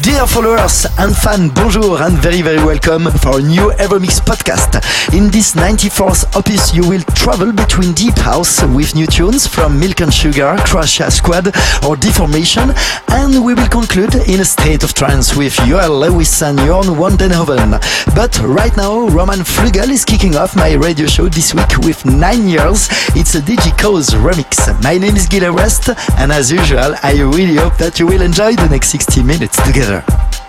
Dear followers and fans, bonjour and very very welcome for a new Evermix podcast. In this 94th opus, you will travel between deep house with new tunes from Milk and Sugar, Crush Squad or Deformation, and we will conclude in a state of trance with Joel Lewis and Jorn van Deynhoven. But right now, Roman Flügel is kicking off my radio show this week with 9 years. It's a DigiCo's remix. My name is Gil Everest, and as usual, I really hope that you will enjoy the next 60 minutes together. By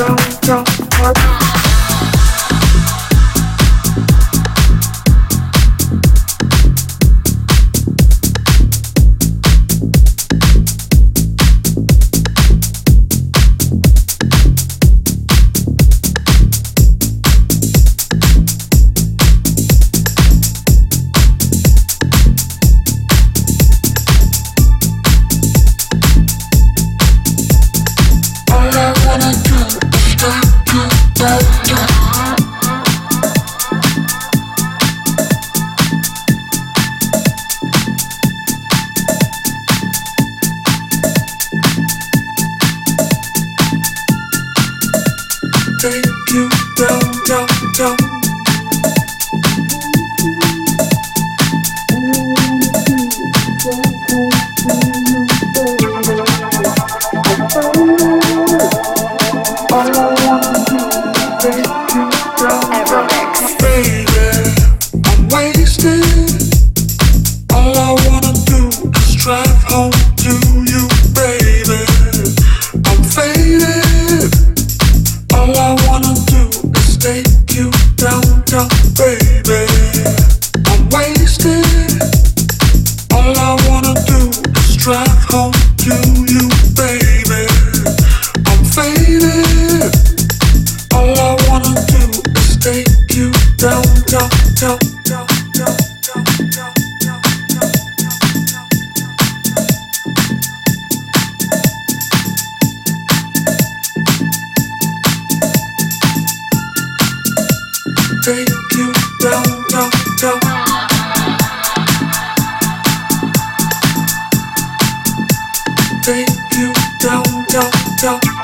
go, go, go. 멈춰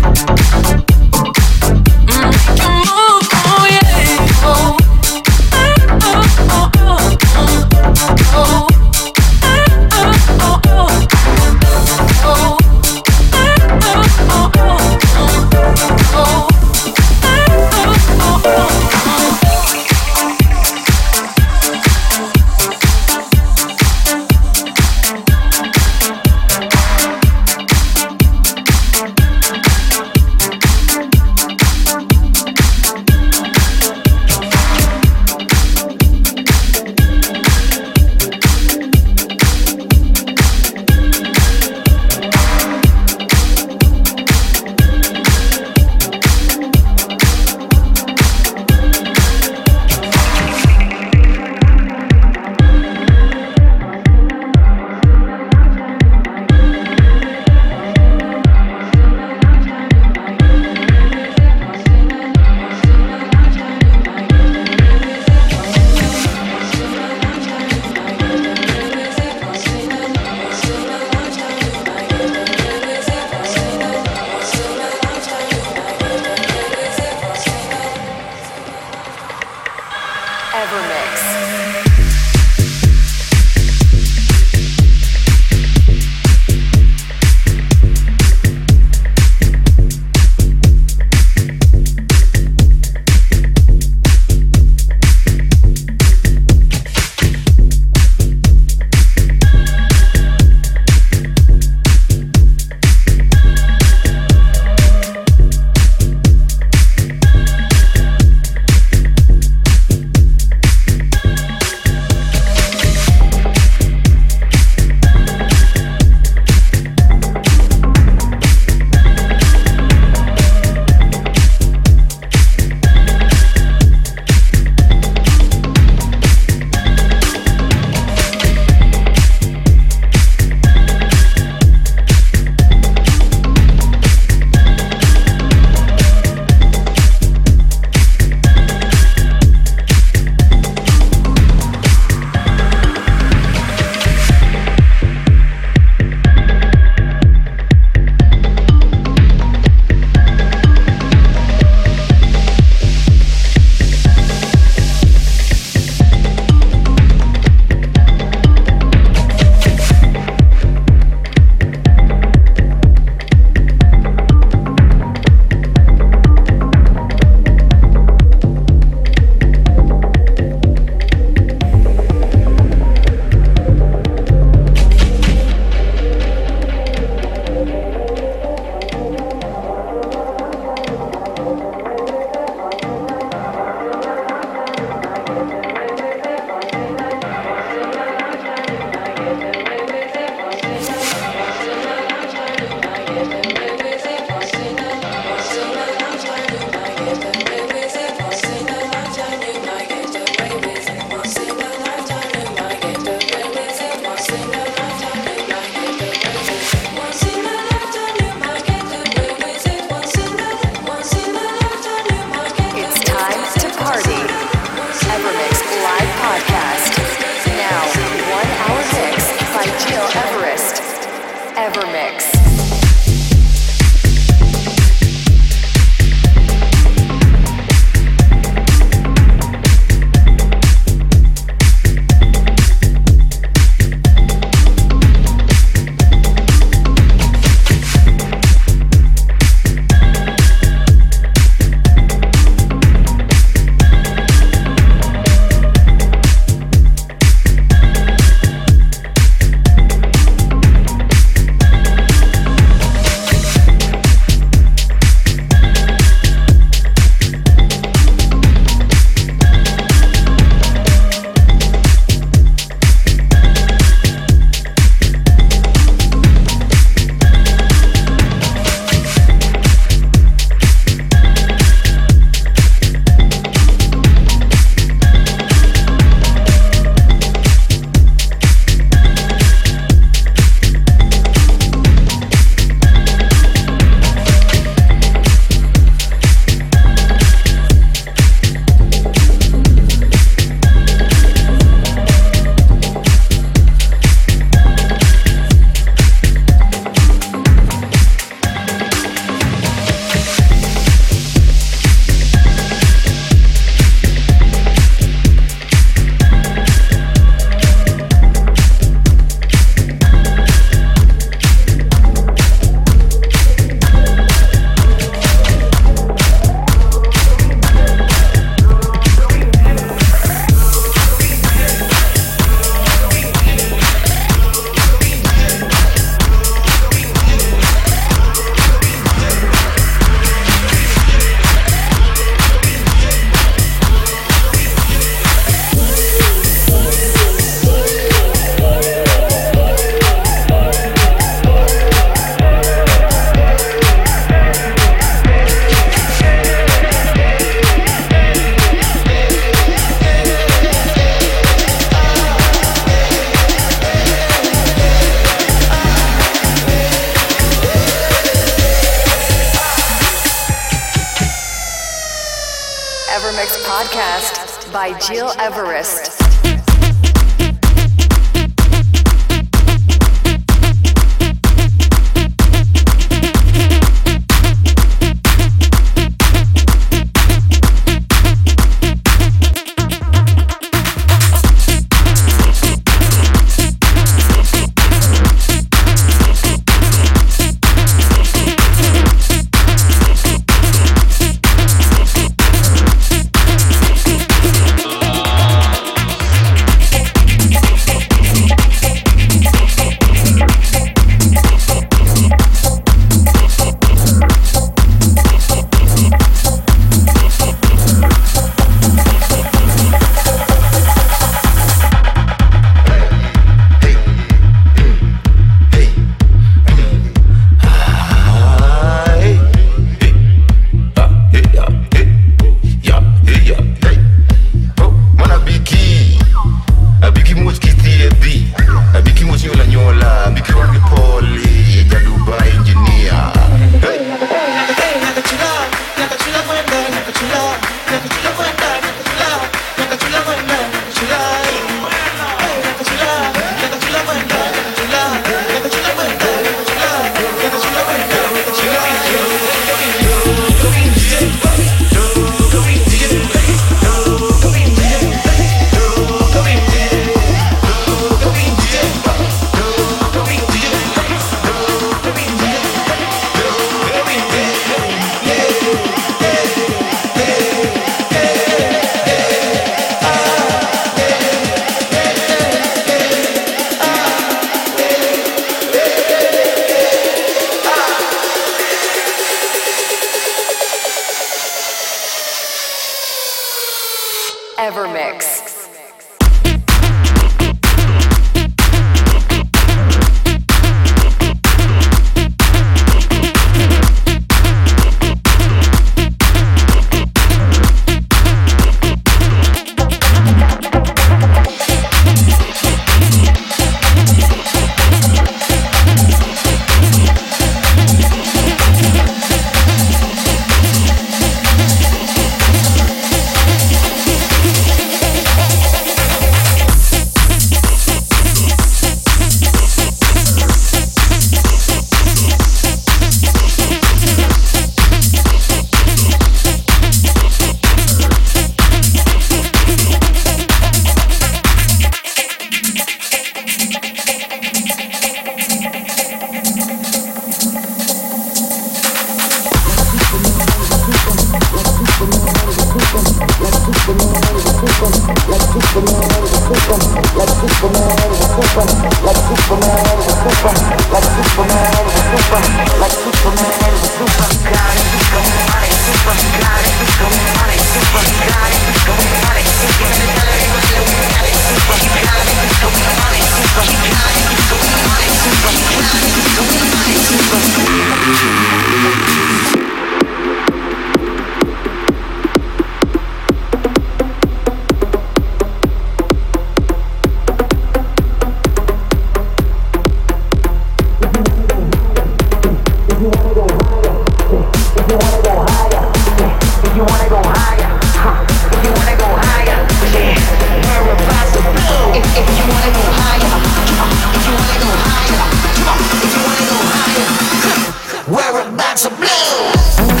wearing bags of blue.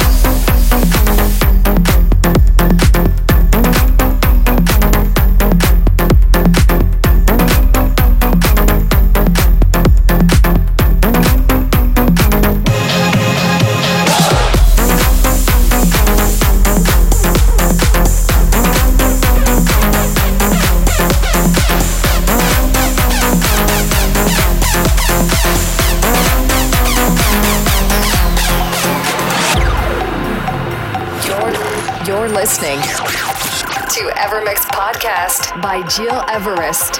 Gil Everest.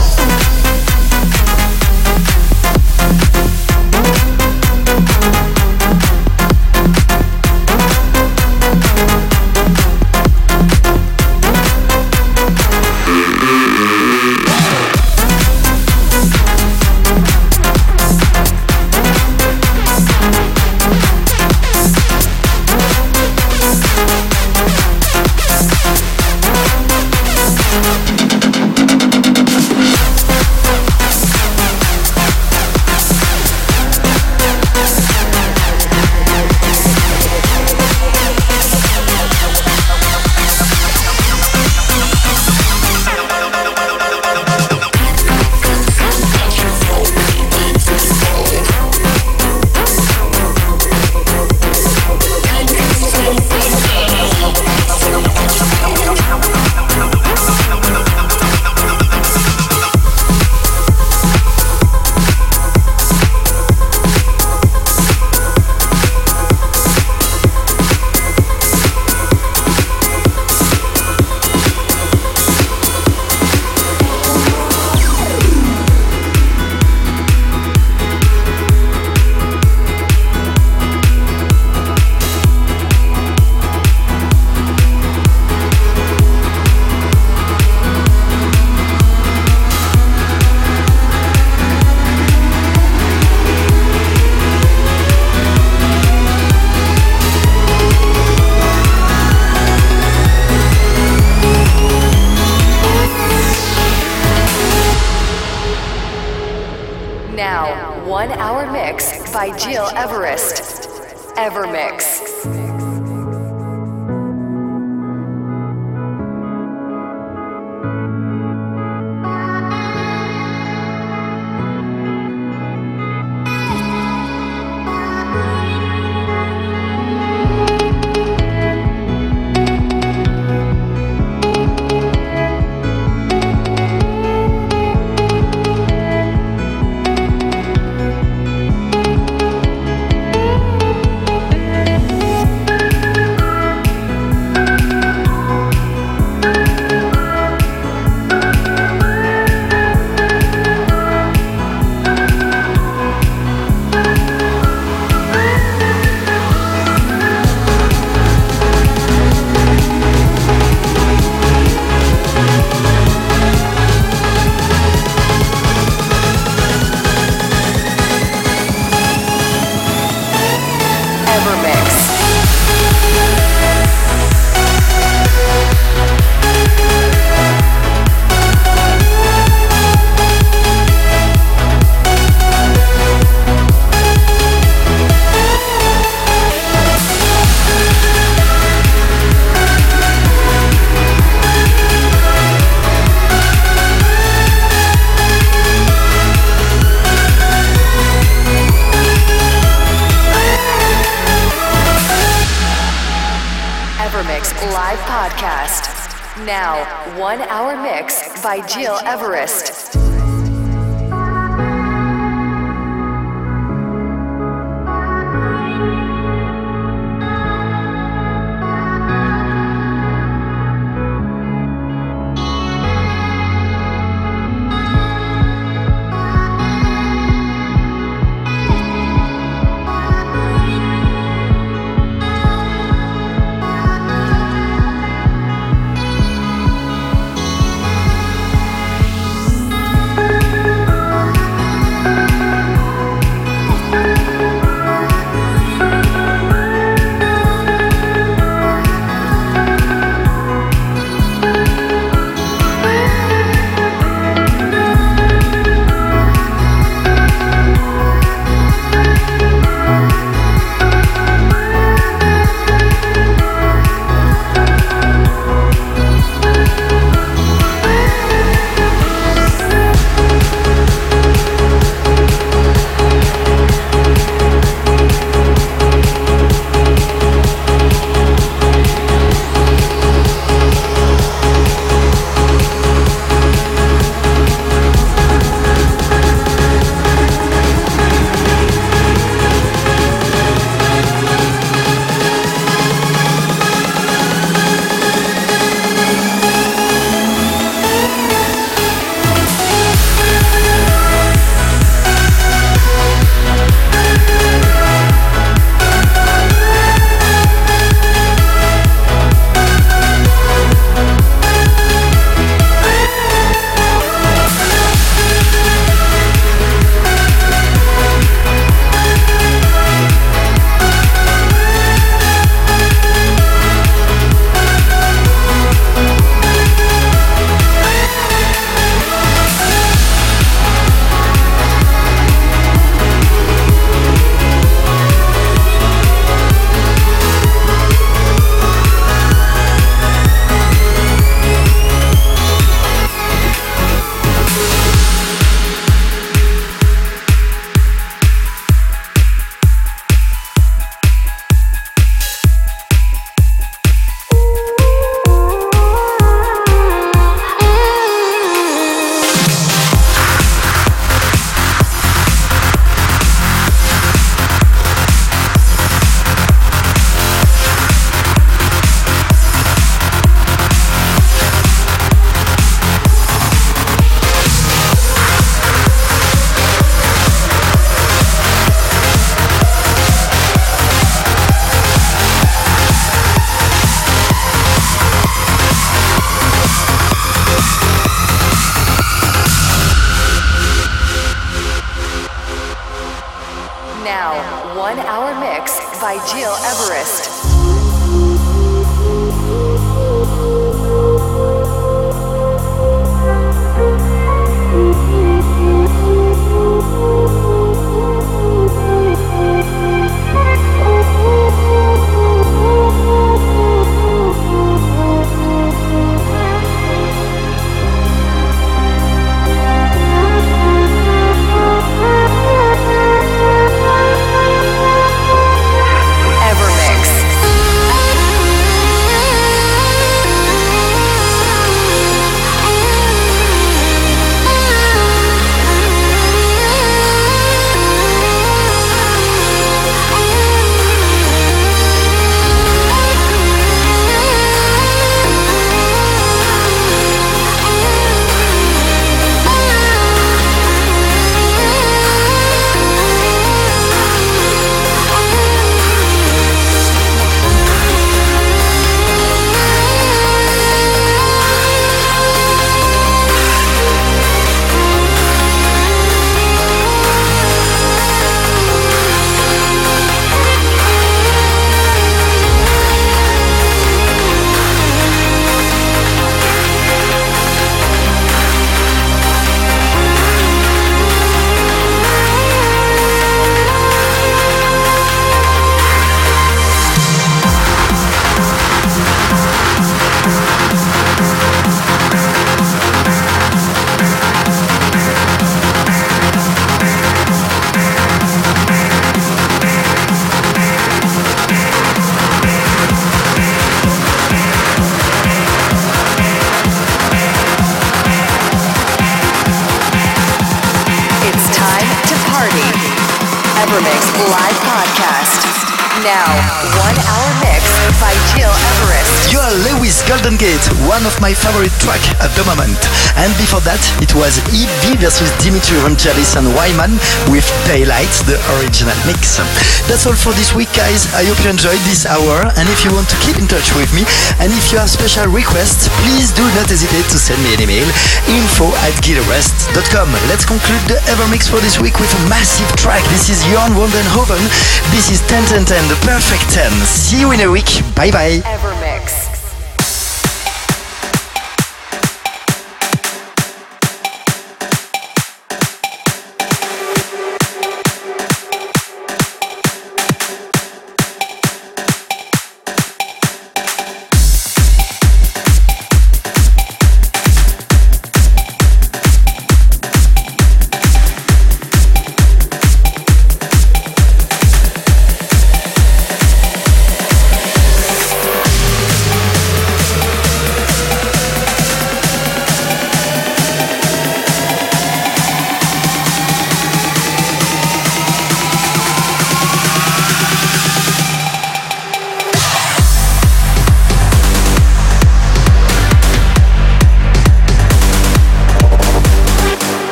that, it was EB versus Dimitri Vangelis and Wyman with Daylight, the original mix. That's all for this week, guys. I hope you enjoyed this hour. And if you want to keep in touch with me, and if you have special requests, please do not hesitate to send me an email info at gileverest.com. Let's conclude the Evermix for this week with a massive track. This is Jorn van Deynhoven. This is 10 10 10 the perfect 10. See you in a week. Bye bye. Evermix.